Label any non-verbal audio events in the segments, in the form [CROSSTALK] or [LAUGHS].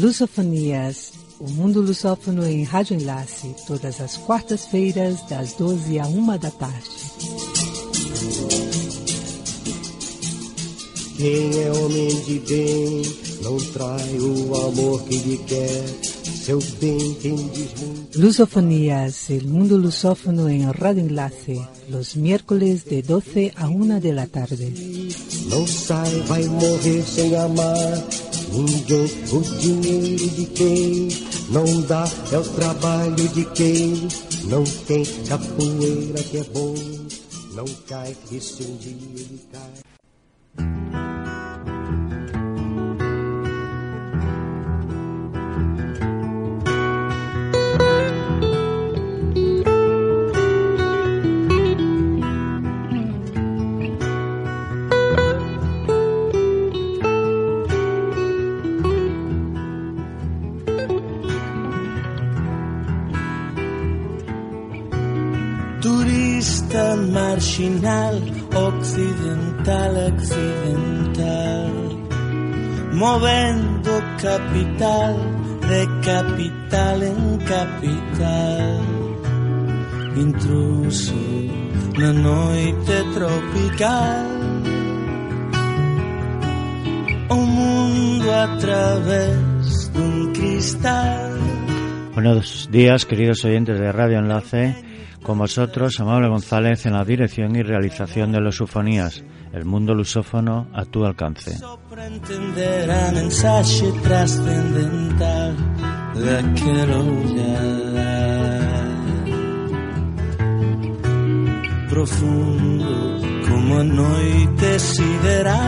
Lusofonias, o mundo lusófono em Rádio Enlace, todas as quartas-feiras, das 12 à 1 da tarde. Quem é homem de bem não trai o amor que lhe quer. Seu bem quem diz muito. Lusofonías, el mundo lusófono en Radio Enlace, los miércoles de 12 a 1 de la tarde. Não sai, vai morrer sem amar ninguém. O dinheiro de quem não dá é o trabalho de quem não tem capoeira que é bom. Não cai que se um dia ele cai. Turista marginal, occidental, accidental, movendo capital de capital en capital, intruso na noite tropical, o mundo a través dun cristal. Buenos días, queridos oyentes de Radio Enlace. Con vosotros, Amable González en la dirección y realización de los Sufonías, el mundo lusófono a tu alcance. Mensaxe trascendental profundo como noite sideral.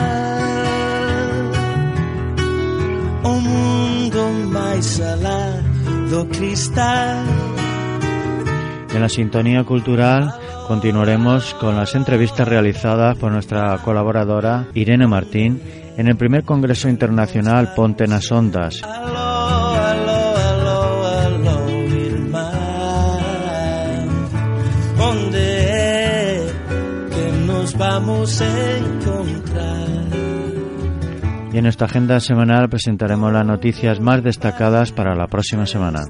O mundo máis alá do cristal En la sintonía cultural continuaremos con las entrevistas realizadas por nuestra colaboradora Irene Martín en el primer Congreso Internacional Ponte Ondas. Vamos a encontrar? Y en esta agenda semanal presentaremos las noticias más destacadas para la próxima semana.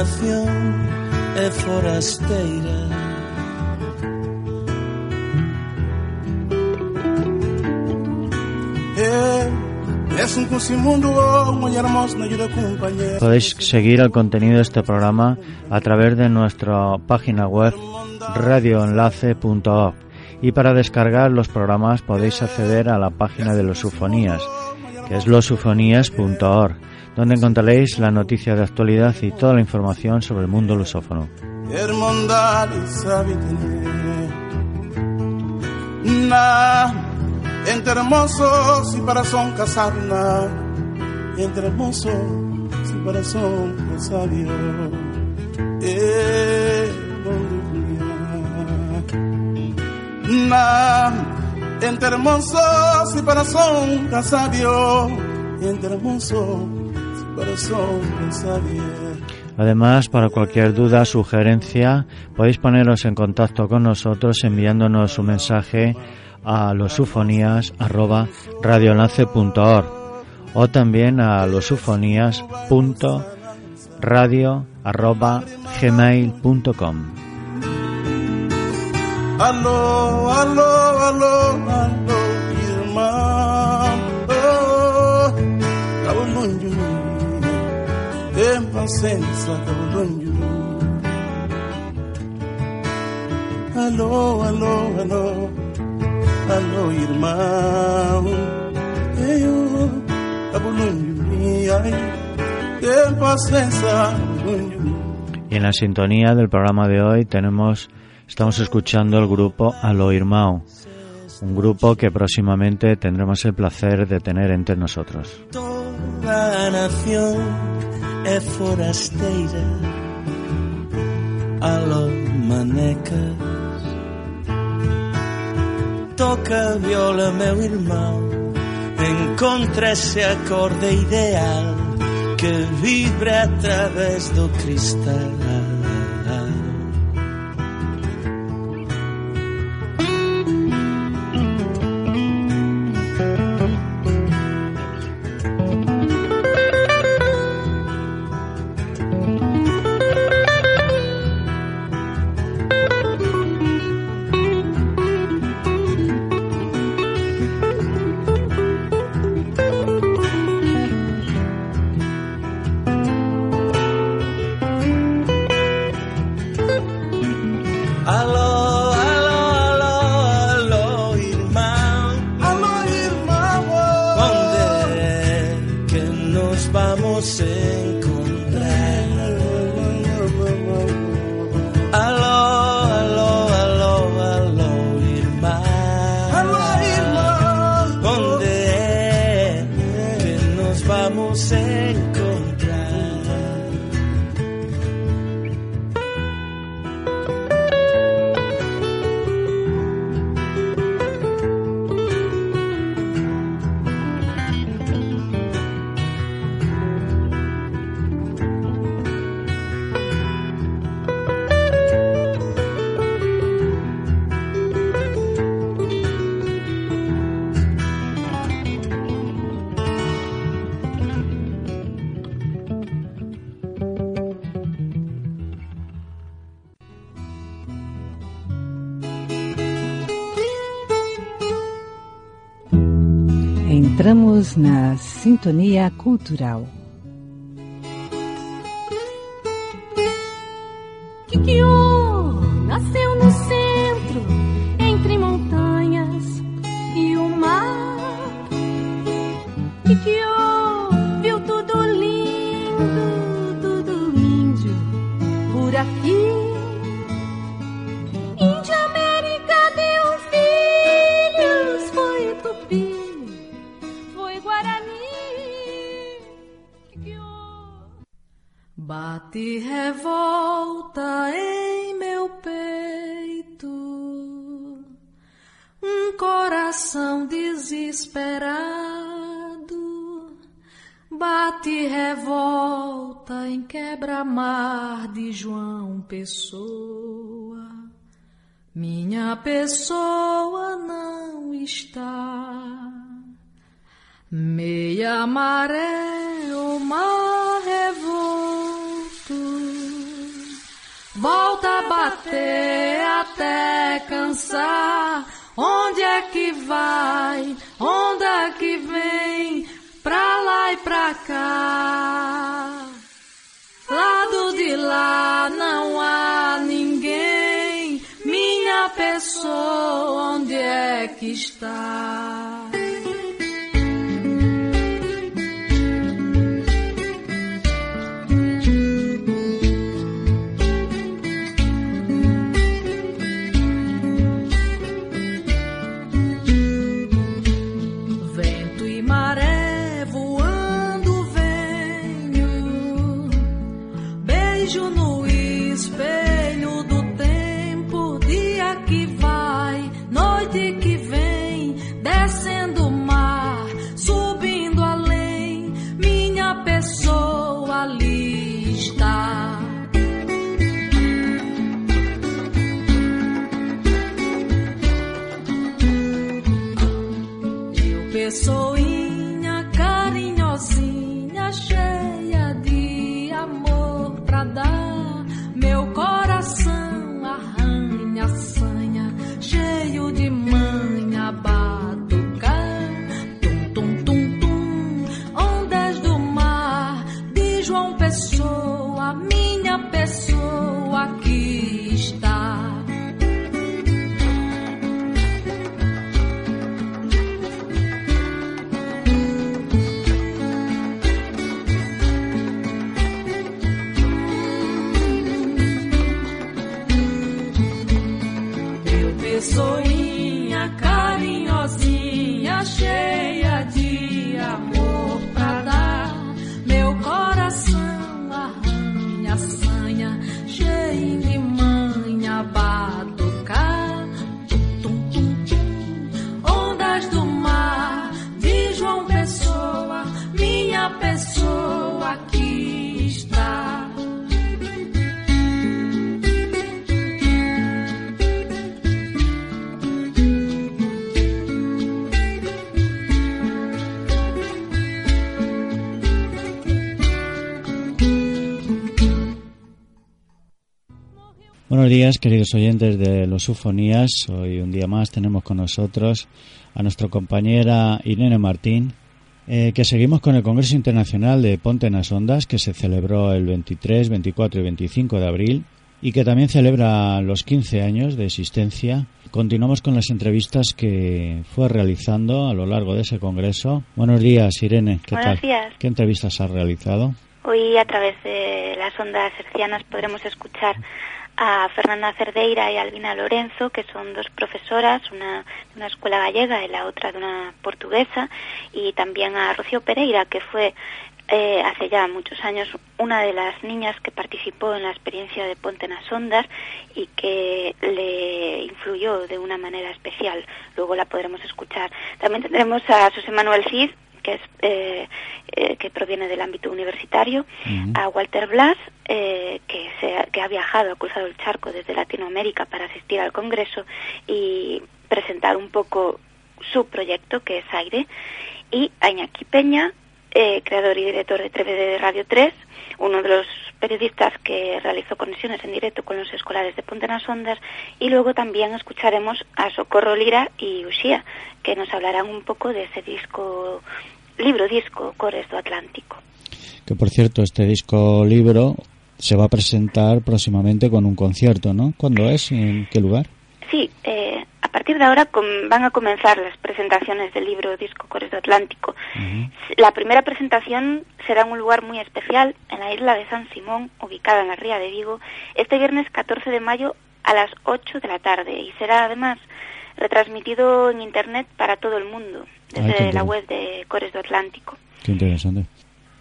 Nación é forasteira compañero. Podéis seguir el contenido de este programa a través de nuestra página web radioenlace.org y para descargar los programas podéis acceder a la página de los Sufonías, que es losufonías.org, donde encontraréis la noticia de actualidad y toda la información sobre el mundo lusófono. Entre hermosos y para son casar, na, entre hermosos y para son sabio. Eh, Na, entre hermosos y para son sabio, entre hermosos Además, para cualquier duda, sugerencia, podéis poneros en contacto con nosotros enviándonos un mensaje a losufonías@radioenlace.org o también a losufonías.radio@gmail.com. Aló, aló, aló, aló, irmão. Eu, ai, cabulunho. Y en la sintonía del programa de hoy tenemos, estamos escuchando el grupo Alo Irmão, un grupo que próximamente tendremos el placer de tener entre nosotros. Toda a nación é forasteira Aló, manecas. Toca a viola meu irmão Encontra ese acorde ideal Que vibra a través do cristal. Entramos na sintonia cultural. Bate revolta em meu peito, um coração desesperado. Bate revolta em quebra-mar de João Pessoa. Minha pessoa não está. Meia maré, o mar volta a bater até cansar. Onde é que vai? Onde é que vem? Pra lá e pra cá. Lado de lá não há ninguém. Minha pessoa, onde é que está? Días, queridos oyentes de los Ufonías. Hoy un día más tenemos con nosotros a nuestra compañera Irene Martín, eh, que seguimos con el Congreso Internacional de Ponte en las Ondas, que se celebró el 23, 24 y 25 de abril y que también celebra los 15 años de existencia. Continuamos con las entrevistas que fue realizando a lo largo de ese congreso. Buenos días, Irene. ¿Qué Buenos tal? días. ¿Qué entrevistas has realizado? Hoy a través de las ondas hercianas podremos escuchar a Fernanda Cerdeira y Albina Lorenzo, que son dos profesoras, una de una escuela gallega y la otra de una portuguesa, y también a Rocío Pereira, que fue eh, hace ya muchos años una de las niñas que participó en la experiencia de Ponte en las Ondas y que le influyó de una manera especial. Luego la podremos escuchar. También tendremos a José Manuel Cid, que es eh, eh, que proviene del ámbito universitario, a Walter Blas, eh, que, se ha, que ha viajado, ha cruzado el charco desde Latinoamérica para asistir al Congreso y presentar un poco su proyecto, que es Aire, y a Iñaki Peña, eh, creador y director de 3 de Radio 3, uno de los periodistas que realizó conexiones en directo con los escolares de Ponte las Ondas, y luego también escucharemos a Socorro Lira y Uxía, que nos hablarán un poco de ese disco, libro disco, Cores do Atlántico. Que por cierto, este disco libro se va a presentar próximamente con un concierto, ¿no? ¿Cuándo es? ¿En qué lugar? Sí, eh, partir de ahora van a comenzar las presentaciones del libro Disco Cores do Atlántico. La primera presentación será en un lugar muy especial, en la isla de San Simón, ubicada en la ría de Vigo, este viernes 14 de mayo a las 8 de la tarde y será además retransmitido en internet para todo el mundo, Ay, desde la web de Cores do Atlántico. Qué interesante.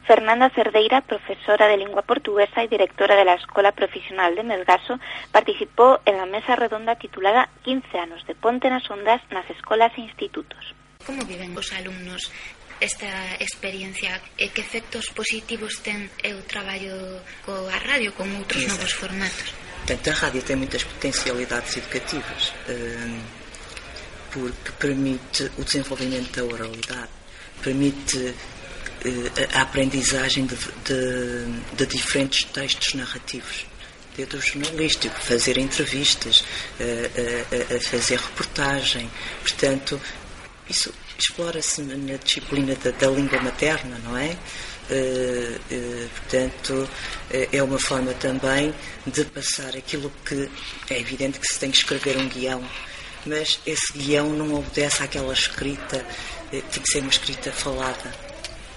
Fernanda Cerdeira, profesora de lingua portuguesa y directora de la Escuela Profesional de Melgaso, participó en la mesa redonda titulada 15 anos de Ponte nas Ondas nas Escolas e Institutos. Como viven os alumnos esta experiencia eh, e que efectos positivos ten o traballo coa radio con outros Exacto. novos formatos? Portanto, a rádio tem muitas potencialidades educativas eh, porque permite o desenvolvimento da oralidade, permite a aprendizagem de, de- de diferentes textos narrativos. Desde o jornalístico, fazer entrevistas, eh, eh, a fazer reportagem. Portanto, isso explora-se na disciplina da, da língua materna, não é? Eh, eh, portanto, eh, é uma forma também de passar aquilo que é evidente que se tem que escrever um guião, mas esse guião não obedece àquela escrita, eh, tem que ser uma escrita falada,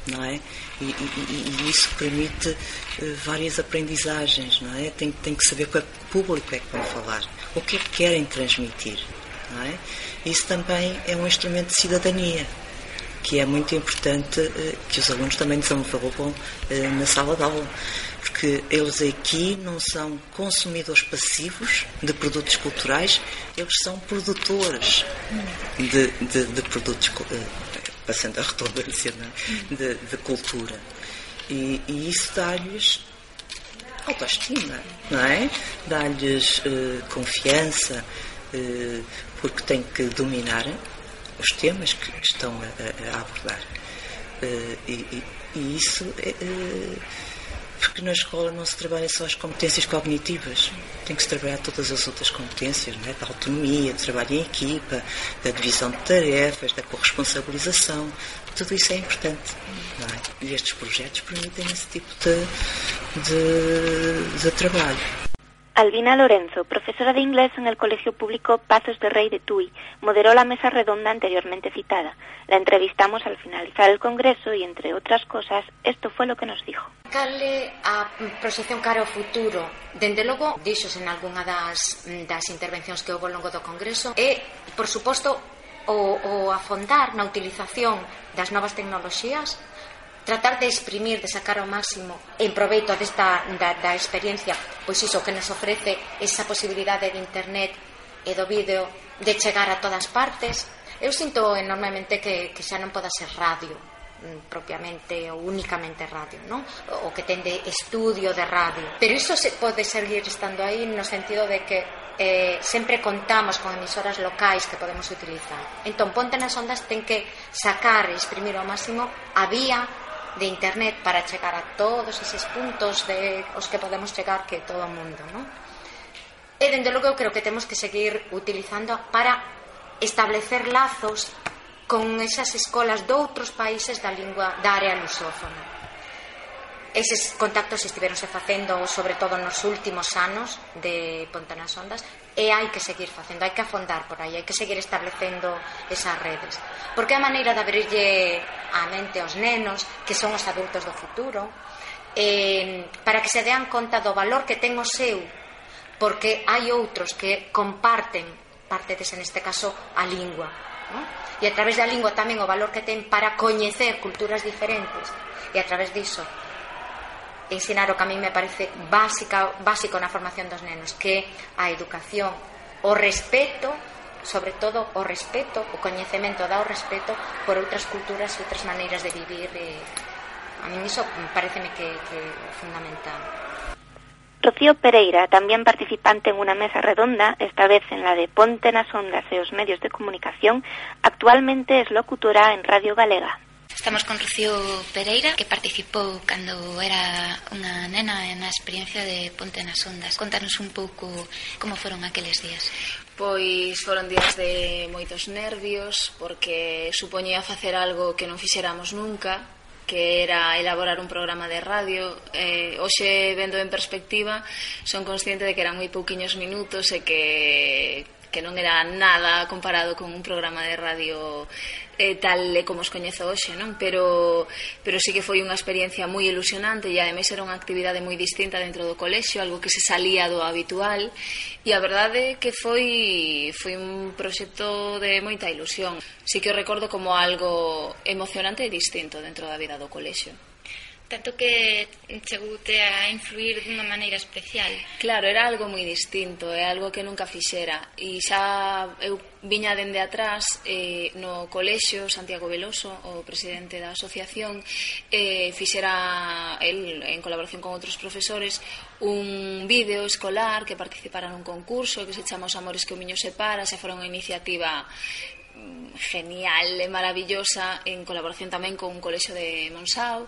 não é? E, e- e- isso permite eh, várias aprendizagens, não é? Tem, tem que saber que público é que vão falar, o que é que querem transmitir, não é? Isso também é um instrumento de cidadania que é muito importante eh, que os alunos também desenvolvam eh, na sala de aula. Porque eles aqui não são consumidores passivos de produtos culturais, eles são produtores de, de- de produtos, passando a redundância, é? de, de cultura. E, e isso dá-lhes autoestima, não é? Dá-lhes eh, confiança, eh, porque têm que dominar os temas que estão a, a- abordar. Eh, e, e- e isso porque na escola não se trabalha só as competências cognitivas, tem que se trabalhar todas as outras competências, é? da autonomia, de trabalho em equipa, da divisão de tarefas, da corresponsabilização, tudo isso é importante. É? E estes projetos permitem esse tipo de, de, de trabalho. Albina Lorenzo, profesora de inglés en el Colegio Público Pazos de Rey de Tui, moderó la mesa redonda anteriormente citada. La entrevistamos al finalizar el Congreso y, entre otras cosas, esto fue lo que nos dijo. Cale a proxección cara ao futuro, dende logo, dixos en algunha das, mm, das intervencións que houve ao longo do Congreso, e, por suposto, o, o afondar na utilización das novas tecnoloxías tratar de exprimir, de sacar ao máximo en proveito desta da, da experiencia, pois iso que nos ofrece esa posibilidade de internet e do vídeo de chegar a todas partes. Eu sinto enormemente que, que xa non poda ser radio mm, propiamente ou únicamente radio, non? O que ten de estudio de radio. Pero iso se pode seguir estando aí no sentido de que eh, sempre contamos con emisoras locais que podemos utilizar. Entón, Ponte nas Ondas ten que sacar e exprimir ao máximo a vía de internet para chegar a todos eses puntos de os que podemos chegar que todo o mundo, non? E dende logo eu creo que temos que seguir utilizando para establecer lazos con esas escolas doutros países da lingua da área lusófona. Eses contactos estiveronse facendo sobre todo nos últimos anos de Ponta nas Ondas, e hai que seguir facendo, hai que afondar por aí, hai que seguir establecendo esas redes. Porque é a maneira de abrirlle a mente aos nenos, que son os adultos do futuro, eh, para que se dean conta do valor que ten o seu, porque hai outros que comparten parte dese, neste caso, a lingua. Non? E a través da lingua tamén o valor que ten para coñecer culturas diferentes. E a través diso, ensinar o que a mí me parece básica, básico na formación dos nenos, que a educación, o respeto, sobre todo o respeto, o coñecemento dá o respeto por outras culturas e outras maneiras de vivir. E, a mí iso pareceme que, que é fundamental. Rocío Pereira, también participante en una mesa redonda, esta vez en la de Ponte nas Ondas e os medios de comunicación, actualmente es locutora en Radio Galega. Estamos con Rocío Pereira, que participou cando era unha nena na experiencia de Ponte nas Ondas. Contanos un pouco como foron aqueles días. Pois foron días de moitos nervios, porque supoñía facer algo que non fixéramos nunca, que era elaborar un programa de radio. Eh, hoxe, vendo en perspectiva, son consciente de que eran moi pouquiños minutos e que que non era nada comparado con un programa de radio eh, tal e como os coñezo hoxe, non? Pero, pero sí que foi unha experiencia moi ilusionante e ademais era unha actividade moi distinta dentro do colexio, algo que se salía do habitual e a verdade que foi foi un proxecto de moita ilusión. Sí que o recordo como algo emocionante e distinto dentro da vida do colexio tanto que chegoute a influir dunha maneira especial. Claro, era algo moi distinto, é algo que nunca fixera. E xa eu viña dende atrás eh, no colexio Santiago Veloso, o presidente da asociación, eh, fixera el, en colaboración con outros profesores un vídeo escolar que participara nun concurso que se chama Os Amores que o Miño Separa, xa fora unha iniciativa genial e maravillosa en colaboración tamén con un colexo de Monsao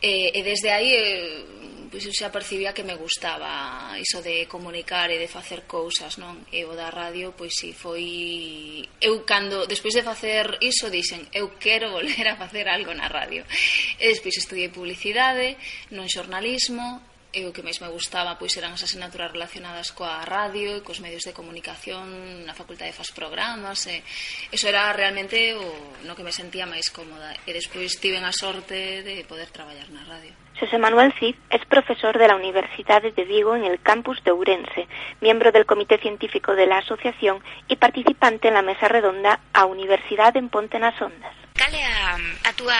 e, eh, e desde aí eh, pois eu xa percibía que me gustaba iso de comunicar e de facer cousas non? E o da radio pois si foi eu cando despois de facer iso dixen eu quero [LAUGHS] volver a facer algo na radio e despois estudiei publicidade non xornalismo e o que máis me gustaba pois eran as asignaturas relacionadas coa radio e cos medios de comunicación na facultade faz programas e eso era realmente o no que me sentía máis cómoda e despois tive a sorte de poder traballar na radio. José Manuel Cid es profesor de la Universidad de Vigo en el campus de Ourense, miembro del Comité Científico de la Asociación y participante en la Mesa Redonda a Universidad en Ponte nas Ondas. Cale a, a túa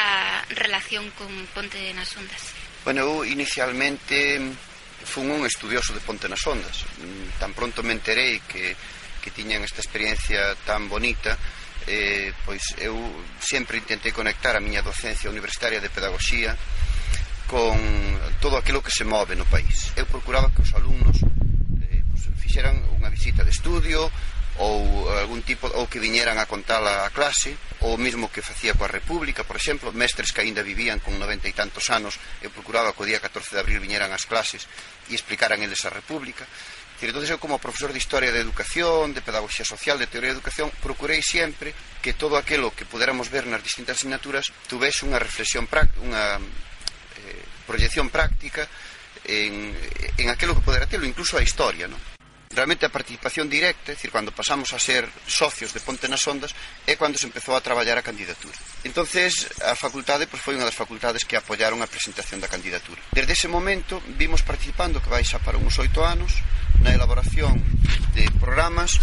relación con Ponte nas Ondas? Bueno, eu inicialmente fun un estudioso de Ponte nas Ondas. Mm, tan pronto me enterei que, que tiñan esta experiencia tan bonita, eh, pois eu sempre intentei conectar a miña docencia universitaria de pedagogía con todo aquilo que se move no país. Eu procuraba que os alumnos eh, pois, fixeran unha visita de estudio, ou algún tipo ou que viñeran a contala a clase ou mesmo que facía coa República, por exemplo, mestres que aínda vivían con 90 e tantos anos, eu procuraba que o día 14 de abril viñeran as clases e explicaran eles a República. Dicir, entón, eu como profesor de Historia de Educación, de Pedagogía Social, de Teoría de Educación, procurei sempre que todo aquilo que puderamos ver nas distintas asignaturas tuvese unha reflexión unha eh, proyección práctica en, en aquilo que poderá telo, incluso a historia, non? realmente a participación directa, é dicir, cando pasamos a ser socios de Ponte nas Ondas, é cando se empezou a traballar a candidatura. Entonces, a facultade pois, foi unha das facultades que apoyaron a presentación da candidatura. Desde ese momento vimos participando, que vai xa para uns oito anos, na elaboración de programas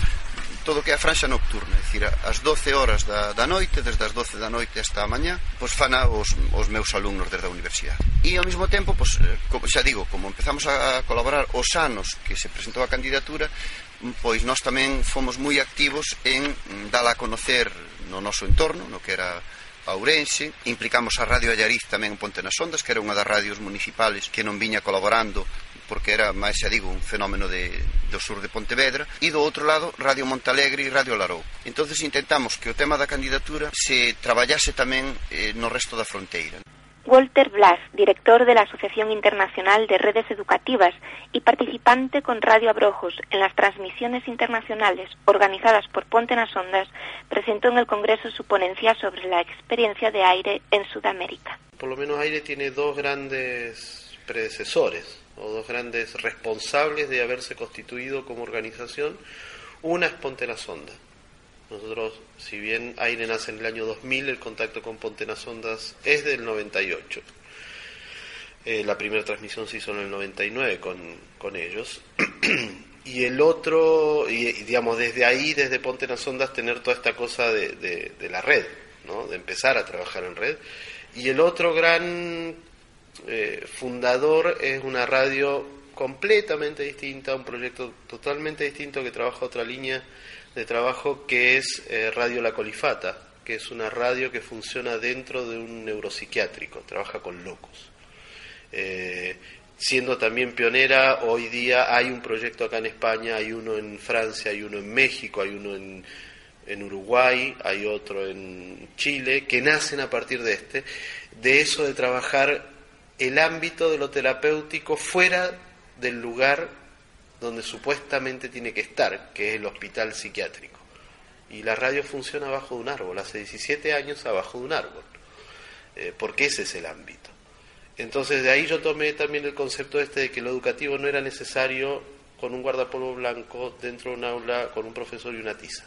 todo o que é a franxa nocturna, é dicir, as 12 horas da, da noite, desde as 12 da noite hasta a mañá, pois fana os, os meus alumnos desde a universidade. E ao mesmo tempo, pois, eh, como, xa digo, como empezamos a colaborar os anos que se presentou a candidatura, pois nós tamén fomos moi activos en mm, dala a conocer no noso entorno, no que era a Ourense, implicamos a Radio Allariz tamén en Ponte nas Ondas, que era unha das radios municipales que non viña colaborando porque era máis, xa digo, un fenómeno de, do sur de Pontevedra, e do outro lado, Radio Montalegre e Radio Larou. entonces intentamos que o tema da candidatura se traballase tamén eh, no resto da fronteira. Walter Blas, director de la Asociación Internacional de Redes Educativas y participante con Radio Abrojos en las transmisiones internacionales organizadas por Ponte nas Ondas, presentó en el Congreso su ponencia sobre la experiencia de aire en Sudamérica. Por lo menos aire tiene dos grandes predecesores o dos grandes responsables de haberse constituido como organización. Una es Ponte Ondas. Nosotros, si bien Aire nace en el año 2000, el contacto con Ponte las Ondas es del 98. Eh, la primera transmisión se hizo en el 99 con, con ellos. [CLEARS THROAT] y el otro, y, digamos, desde ahí, desde Ponte las Ondas, tener toda esta cosa de, de, la red, ¿no? de empezar a trabajar en red. Y el otro gran eh, fundador es una radio completamente distinta, un proyecto totalmente distinto que trabaja otra línea de trabajo que es eh, Radio La Colifata, que es una radio que funciona dentro de un neuropsiquiátrico, trabaja con locos. Eh, siendo también pionera, hoy día hay un proyecto acá en España, hay uno en Francia, hay uno en México, hay uno en, en Uruguay, hay otro en Chile, que nacen a partir de este, de eso de trabajar el ámbito de lo terapéutico fuera del lugar donde supuestamente tiene que estar, que es el hospital psiquiátrico. Y la radio funciona abajo de un árbol, hace 17 años abajo de un árbol, eh, porque ese es el ámbito. Entonces de ahí yo tomé también el concepto este de que lo educativo no era necesario con un guardapolvo blanco dentro de un aula con un profesor y una tiza.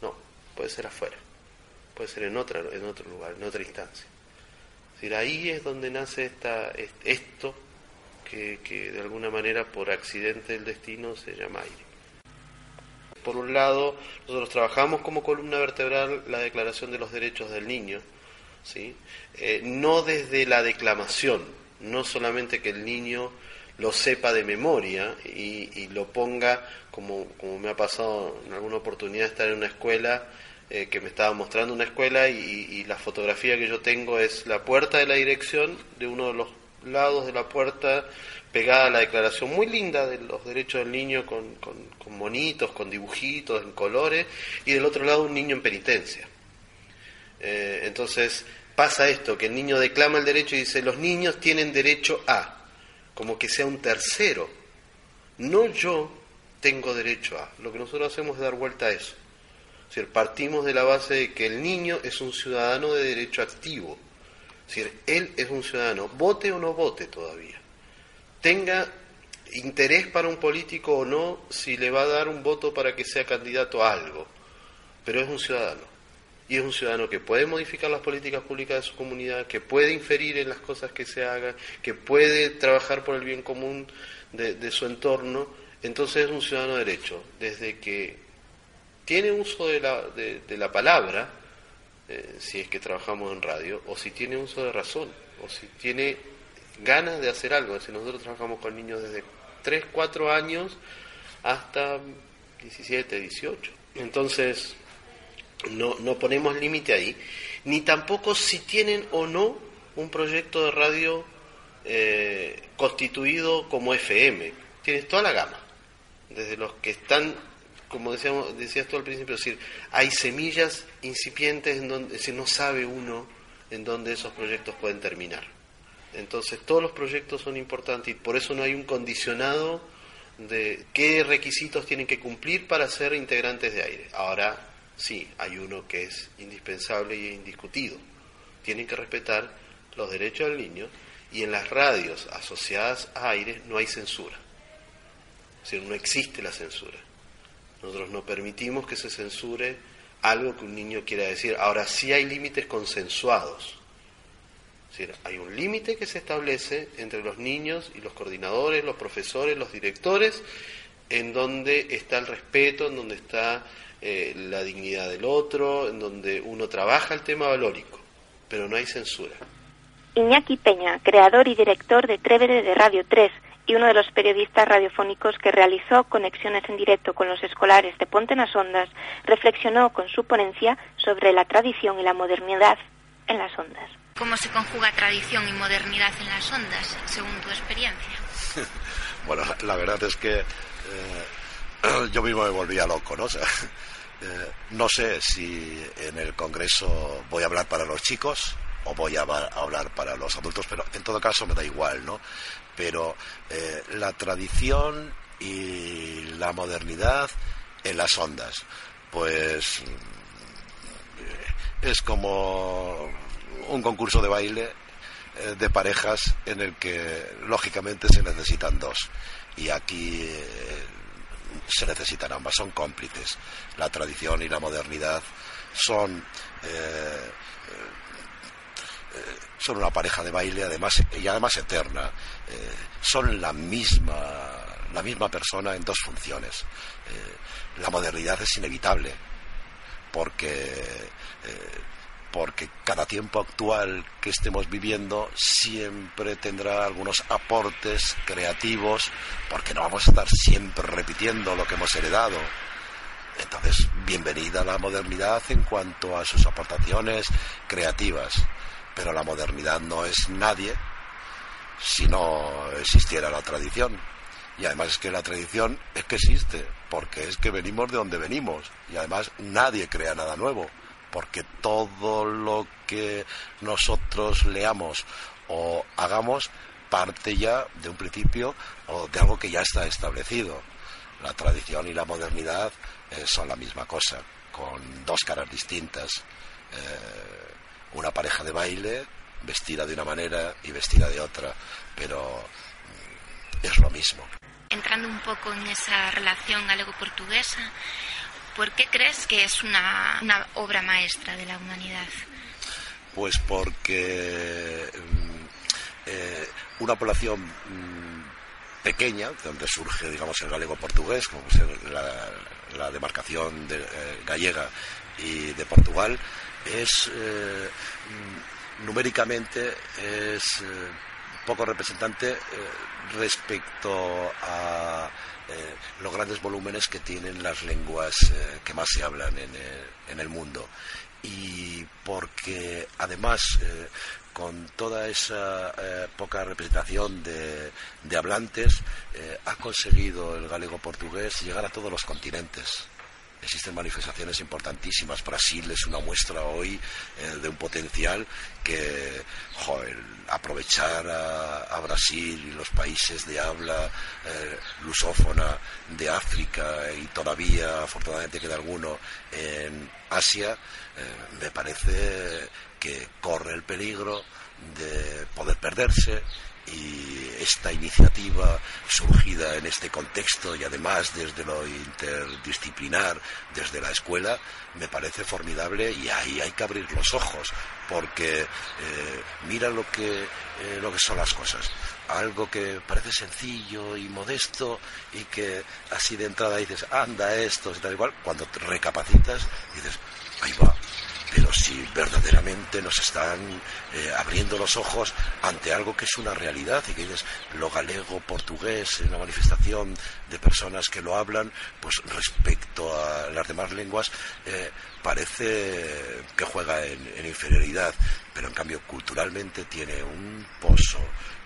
No, puede ser afuera, puede ser en, otra, en otro lugar, en otra instancia. Es ahí es donde nace esta, esto que, que de alguna manera por accidente del destino se llama aire. Por un lado, nosotros trabajamos como columna vertebral la Declaración de los Derechos del Niño, ¿sí? Eh, no desde la declamación, no solamente que el niño lo sepa de memoria y, lo ponga, como, como, me ha pasado en alguna oportunidad estar en una escuela, eh, que me estaba mostrando una escuela y, y, la fotografía que yo tengo es la puerta de la dirección, de uno de los lados de la puerta pegada la declaración muy linda de los derechos del niño con, con, con monitos, con dibujitos, en colores, y del otro lado un niño en penitencia. Eh, entonces pasa esto, que el niño declama el derecho y dice, los niños tienen derecho a, como que sea un tercero. No yo tengo derecho a. Lo que nosotros hacemos es dar vuelta a eso. Partimos de la base de que el niño es un ciudadano de derecho activo. Es decir, él es un ciudadano, vote o no vote todavía. Tenga interés para un político o no, si le va a dar un voto para que sea candidato a algo, pero es un ciudadano y es un ciudadano que puede modificar las políticas públicas de su comunidad, que puede inferir en las cosas que se hagan, que puede trabajar por el bien común de, su entorno, entonces es un ciudadano de derecho, desde que tiene uso de la, de, la palabra, eh, si es que trabajamos en radio, o si tiene uso de razón, o si tiene ganas de hacer algo. Si nosotros trabajamos con niños desde 3, 4 años hasta 17, 18. Entonces, no, no ponemos límite ahí, ni tampoco si tienen o no un proyecto de radio eh, constituido como FM. Tienes toda la gama, desde los que están, como decíamos, decías tú al principio, es decir, hay semillas incipientes en donde es no sabe uno en dónde esos proyectos pueden terminar. Entonces todos los proyectos son importantes y por eso no hay un condicionado de qué requisitos tienen que cumplir para ser integrantes de aire. Ahora sí, hay uno que es indispensable y indiscutido. Tienen que respetar los derechos del niño y en las radios asociadas a aire no hay censura. Es decir, no existe la censura. Nosotros no permitimos que se censure algo que un niño quiera decir. Ahora sí hay límites consensuados. Es decir, hay un límite que se establece entre los niños y los coordinadores, los profesores, los directores, en donde está el respeto, en donde está eh, la dignidad del otro, en donde uno trabaja el tema valórico, pero no hay censura. Iñaki Peña, creador y director de Trevere de Radio 3 y uno de los periodistas radiofónicos que realizó conexiones en directo con los escolares de Ponte en las Ondas, reflexionó con su ponencia sobre la tradición y la modernidad en las ondas. ¿Cómo se conjuga tradición y modernidad en las ondas, según tu experiencia? [LAUGHS] bueno, la verdad es que eh, [CLEARS THROAT] yo mismo me volvía loco, ¿no? [LAUGHS] Eh, no sé si en el Congreso voy a hablar para los chicos o voy a hablar para los adultos, pero en todo caso me da igual, ¿no? Pero eh, la tradición y la modernidad en las ondas, pues mm, es como un concurso de baile eh, de parejas en el que lógicamente se necesitan dos. Y aquí se necesitan ambas, son cómplices. La tradición y la modernidad son eh, son una pareja de baile además y además eterna. son la misma la misma persona en dos funciones. la modernidad es inevitable porque porque cada tiempo actual que estemos viviendo siempre tendrá algunos aportes creativos, porque no vamos a estar siempre repitiendo lo que hemos heredado. Entonces, bienvenida a la modernidad en cuanto a sus aportaciones creativas, pero la modernidad no es nadie si no existiera la tradición. Y además es que la tradición es que existe, porque es que venimos de donde venimos, y además nadie crea nada nuevo porque todo lo que nosotros leamos o hagamos parte ya de un principio o de algo que ya está establecido. La tradición y la modernidad eh, son la misma cosa, con dos caras distintas. Eh, una pareja de baile vestida de una manera y vestida de otra, pero mm, es lo mismo. Entrando un poco en esa relación galego-portuguesa, ¿Por qué crees que es una, obra maestra de la humanidad? Pues porque mm, eh, una población mm, pequeña, donde surge, digamos, el galego portugués, como la, demarcación de, eh, gallega y de Portugal, es eh, mm, numéricamente es poco representante respecto a eh, los grandes volúmenes que tienen las lenguas eh, que más se hablan en el, mundo. Y porque además, eh, con toda esa poca representación de, de hablantes, ha conseguido el galego portugués llegar a todos los continentes existen manifestaciones importantísimas. Brasil es una muestra hoy eh, de un potencial que aprovechar a, Brasil y los países de habla eh, lusófona de África y todavía afortunadamente queda alguno en Asia, eh, me parece que corre el peligro de poder perderse y esta iniciativa surgida en este contexto y además desde lo interdisciplinar, desde la escuela, me parece formidable y ahí hay que abrir los ojos porque eh, mira lo que, eh, lo que son las cosas. Algo que parece sencillo y modesto y que así de entrada dices, anda esto y tal igual, cuando te recapacitas dices, ahí va, pero si verdaderamente nos están eh, abriendo los ojos ante algo que es una realidad y que es lo galego, portugués, una manifestación de personas que lo hablan, pues respecto a las demás lenguas eh, parece que juega en, inferioridad, pero en cambio culturalmente tiene un pozo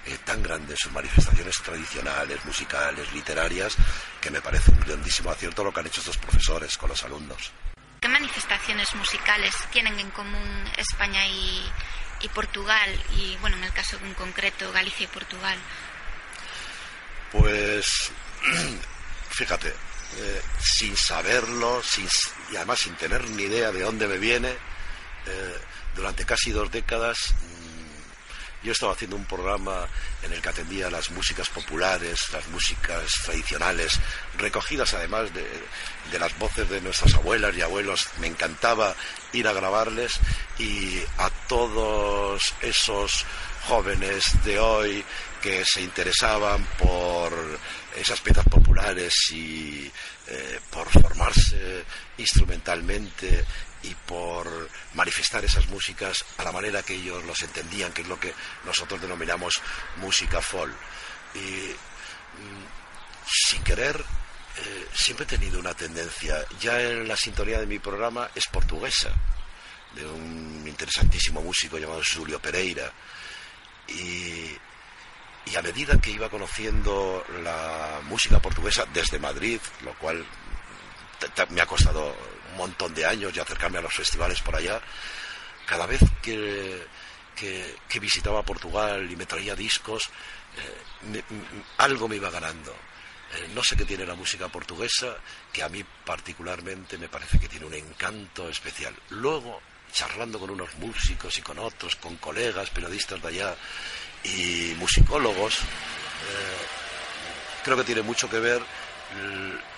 eh, tan grande sus manifestaciones tradicionales, musicales, literarias, que me parece un grandísimo acierto lo que han hecho estos profesores con los alumnos. ¿Qué manifestaciones musicales tienen en común España y, Portugal? Y bueno, en el caso en concreto, Galicia y Portugal. Pues, [CLEARS THROAT] fíjate, eh, sin saberlo sin, y además sin tener ni idea de dónde me viene, eh, durante casi dos décadas yo estaba haciendo un programa en el que atendía las músicas populares, las músicas tradicionales, recogidas además de, las voces de nuestras abuelas y abuelos. Me encantaba ir a grabarles y a todos esos jóvenes de hoy que se interesaban por esas piezas populares y eh, por formarse instrumentalmente y por manifestar esas músicas a la manera que ellos los entendían, que es lo que nosotros denominamos música folk. Y mm, sin querer, eh, siempre he tenido una tendencia, ya en la sintonía de mi programa es portuguesa, de un interesantísimo músico llamado Julio Pereira. Y, y a medida que iba conociendo la música portuguesa desde Madrid, lo cual me ha costado montón de años y acercarme a los festivales por allá, cada vez que, que, visitaba Portugal y me traía discos, eh, algo me iba ganando. Eh, no sé qué tiene la música portuguesa, que a mí particularmente me parece que tiene un encanto especial. Luego, charlando con unos músicos y con otros, con colegas, periodistas de allá y musicólogos, eh, creo que tiene mucho que ver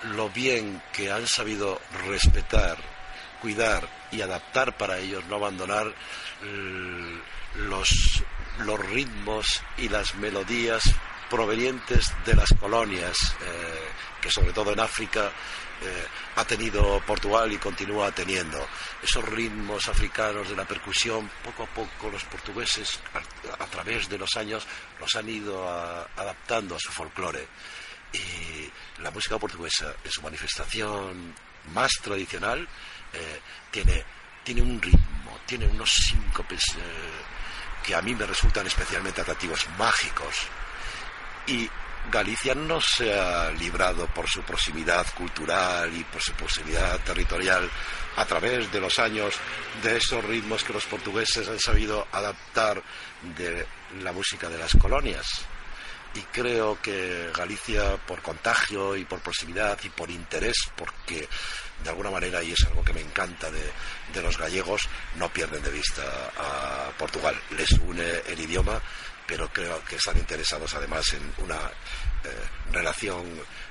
lo bien que han sabido respetar, cuidar y adaptar para ellos, no abandonar los, los ritmos y las melodías provenientes de las colonias, eh, que sobre todo en África eh, ha tenido Portugal y continúa teniendo. Esos ritmos africanos de la percusión, poco a poco los portugueses, a, través de los años, los han ido adaptando a su folclore. Y la música portuguesa, en su manifestación más tradicional, eh, tiene, tiene un ritmo, tiene unos síncopes eh, que a mí me resultan especialmente atractivos, mágicos. Y Galicia no se ha librado por su proximidad cultural y por su proximidad territorial a través de los años de esos ritmos que los portugueses han sabido adaptar de la música de las colonias. Y creo que Galicia, por contagio y por proximidad y por interés, porque de alguna manera, y es algo que me encanta de, de los gallegos, no pierden de vista a Portugal. Les une el idioma, pero creo que están interesados además en una eh, relación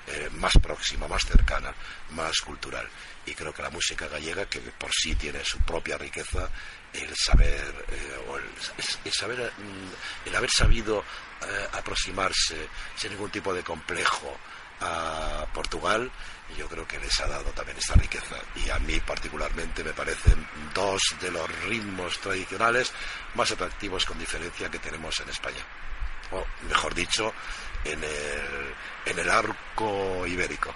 eh, más próxima, más cercana, más cultural. Y creo que la música gallega, que por sí tiene su propia riqueza, el saber, eh, o el, saber, mm, el haber sabido aproximarse sin ningún tipo de complejo a Portugal, yo creo que les ha dado también esta riqueza. Y a mí particularmente me parecen dos de los ritmos tradicionales más atractivos con diferencia que tenemos en España. O mejor dicho, en el, en el arco ibérico.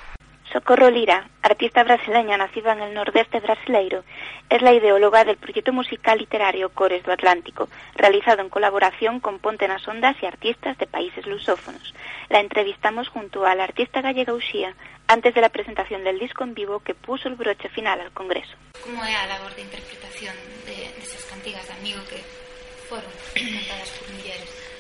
Socorro Lira, artista brasileña nacida en el nordeste brasileiro, es la ideóloga del proyecto musical literario Cores do Atlántico, realizado en colaboración con Ponte nas Ondas y artistas de países lusófonos. La entrevistamos junto al artista gallega Uxía antes de la presentación del disco en vivo que puso el broche final al Congreso. Como é a labor de interpretación de, desas cantigas de amigo que foron [COUGHS] cantadas por mulleres?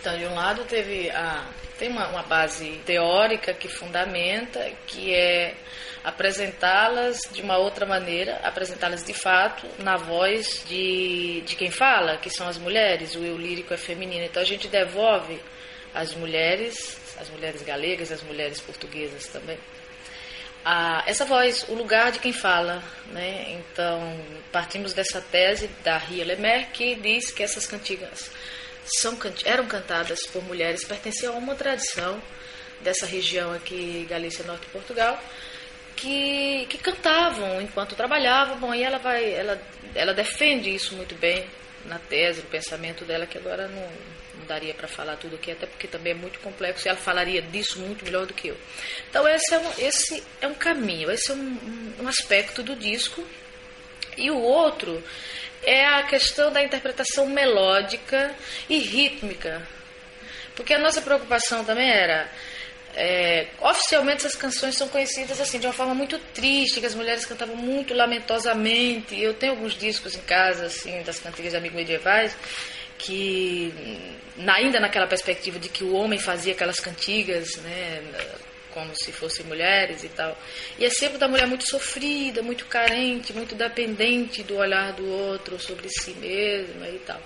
Então, de um lado teve a tem uma, uma base teórica que fundamenta, que é apresentá-las de uma outra maneira, apresentá-las de fato na voz de, de quem fala, que são as mulheres, o eu lírico é feminino. Então a gente devolve às mulheres, as mulheres galegas, as mulheres portuguesas também, a, essa voz, o lugar de quem fala. Né? Então partimos dessa tese da Ria Lemer, que diz que essas cantigas são, eram cantadas por mulheres, pertenciam a uma tradição dessa região aqui, Galícia, Norte de Portugal, que, que cantavam enquanto trabalhavam. Bom, e ela vai, ela, ela defende isso muito bem na tese, no pensamento dela, que agora não, não daria para falar tudo aqui, até porque também é muito complexo e ela falaria disso muito melhor do que eu. Então esse é um, esse é um caminho, esse é um, um aspecto do disco. E o outro é a questão da interpretação melódica e rítmica. Porque a nossa preocupação também era. É, oficialmente essas canções são conhecidas assim de uma forma muito triste, que as mulheres cantavam muito lamentosamente. Eu tenho alguns discos em casa assim das cantigas de amigos medievais que ainda naquela perspectiva de que o homem fazia aquelas cantigas, né, como se fossem mulheres e tal. E é sempre da mulher muito sofrida, muito carente, muito dependente do olhar do outro sobre si mesma e tal.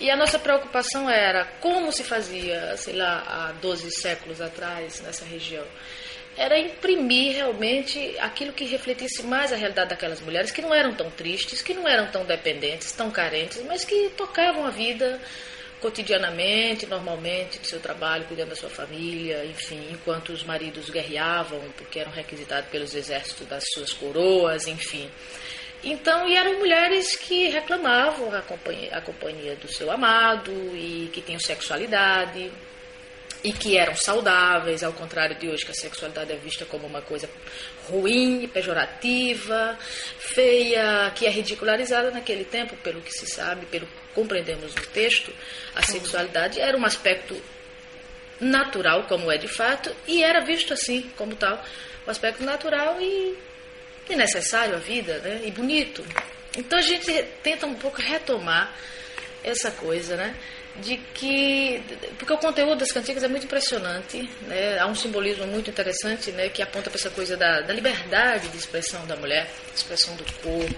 E a nossa preocupação era como se fazia, sei lá, há 12 séculos atrás nessa região. Era imprimir realmente aquilo que refletisse mais a realidade daquelas mulheres que não eram tão tristes, que não eram tão dependentes, tão carentes, mas que tocavam a vida cotidianamente, normalmente, do seu trabalho, cuidando da sua família, enfim, enquanto os maridos guerreavam, porque eram requisitados pelos exércitos das suas coroas, enfim. Então, e eram mulheres que reclamavam a companhia, a companhia do seu amado e que tinham sexualidade, e que eram saudáveis, ao contrário de hoje, que a sexualidade é vista como uma coisa ruim, pejorativa, feia, que é ridicularizada naquele tempo, pelo que se sabe, pelo que compreendemos no texto, a sexualidade era um aspecto natural, como é de fato, e era visto assim, como tal, o aspecto natural e, e necessário à vida, né? e bonito. Então a gente tenta um pouco retomar essa coisa, né? De que porque o conteúdo das cantigas é muito impressionante, né? há um simbolismo muito interessante, né? que aponta para essa coisa da, da, liberdade de expressão da mulher, expressão do corpo,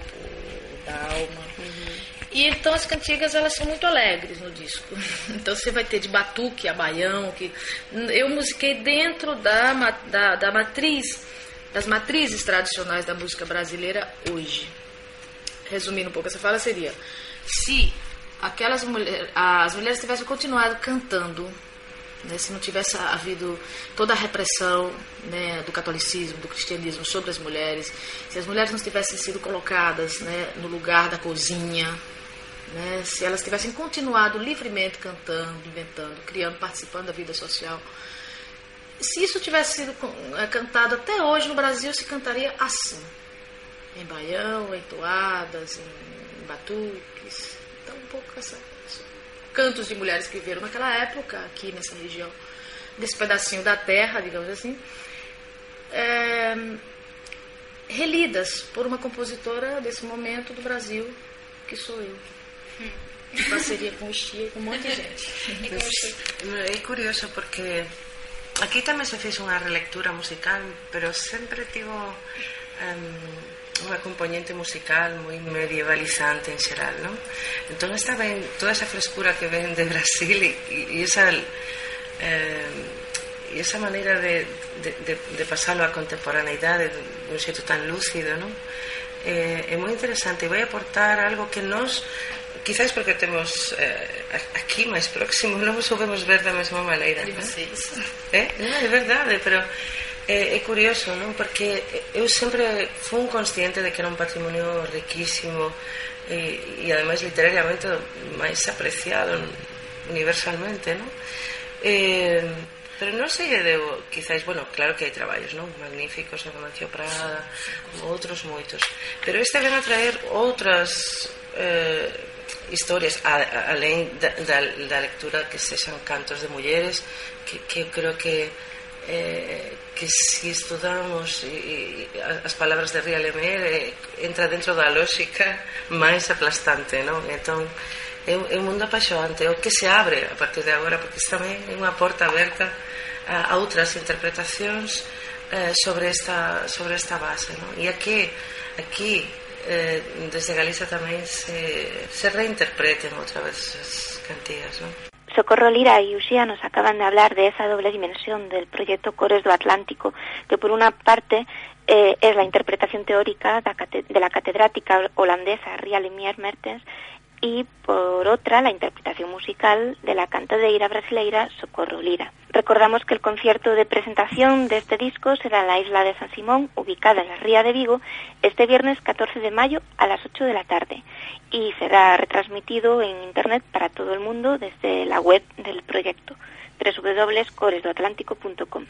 da alma. Uhum. E então as cantigas elas são muito alegres no disco. [LAUGHS] Então você vai ter de batuque a baião, que eu musiquei dentro da, da, da matriz, das matrizes tradicionais da música brasileira hoje. Resumindo um pouco essa fala seria: se aquelas mulheres, as mulheres tivessem continuado cantando, né, se não tivesse havido toda a repressão né, do catolicismo, do cristianismo sobre as mulheres, se as mulheres não tivessem sido colocadas né, no lugar da cozinha, né, se elas tivessem continuado livremente cantando, inventando, criando, participando da vida social, se isso tivesse sido é, cantado até hoje no Brasil, se cantaria assim. Em baião, em toadas, em batuques. Então, um pouco essa, cantos de mulheres que viveram naquela época, aqui nessa região, desse pedacinho da terra, digamos assim, é, relidas por uma compositora desse momento do Brasil, que sou eu. Em parceria com o Xia e com um monte de gente. É curioso porque Aquí tamén se fez unha relectura musical, pero sempre tivo um, unha componente musical moi medievalizante en xeral, non? Entón esta ben, toda esa frescura que ven de Brasil e, e esa eh, e esa maneira de, de, de, de pasalo á contemporaneidade dun xeito tan lúcido, non? Eh, é moi interesante e vai aportar algo que nos quizás porque temos eh, aquí máis próximo [LAUGHS] non o soubemos ver da mesma maneira non? Sí, sí. Eh? Non, é verdade, pero É, é curioso, non? Porque eu sempre fui consciente de que era un patrimonio riquísimo e, e ademais literariamente máis apreciado universalmente, non? Eh, pero non sei que debo, quizáis, bueno, claro que hai traballos, non? Magníficos, a Amancio Prada, outros moitos. Pero este ven a traer outras eh, historias, além da, da, da lectura que sexan cantos de mulleres, que, que creo que eh, que si estudamos eh, eh, e, e, as palabras de Ria Lemer eh, entra dentro da lógica máis aplastante non? entón é, é un mundo apaixoante o que se abre a partir de agora porque tamén é unha porta aberta a, a outras interpretacións eh, sobre esta sobre esta base non? e aquí aquí eh, desde Galiza tamén se, se reinterpreten outra vez as cantigas non? Socorro Lira y Uxía nos acaban de hablar de esa doble dimensión del proyecto Cores do Atlántico, que por una parte eh, es la interpretación teórica de la catedrática holandesa Ria Lemier Mertens y por otra la interpretación musical de la cantadeira brasileira Socorro Lira. Recordamos que el concierto de presentación de este disco será en la isla de San Simón, ubicada en la Ría de Vigo, este viernes 14 de mayo a las 8 de la tarde y será retransmitido en Internet para todo el mundo desde la web del proyecto www.coresdoatlántico.com.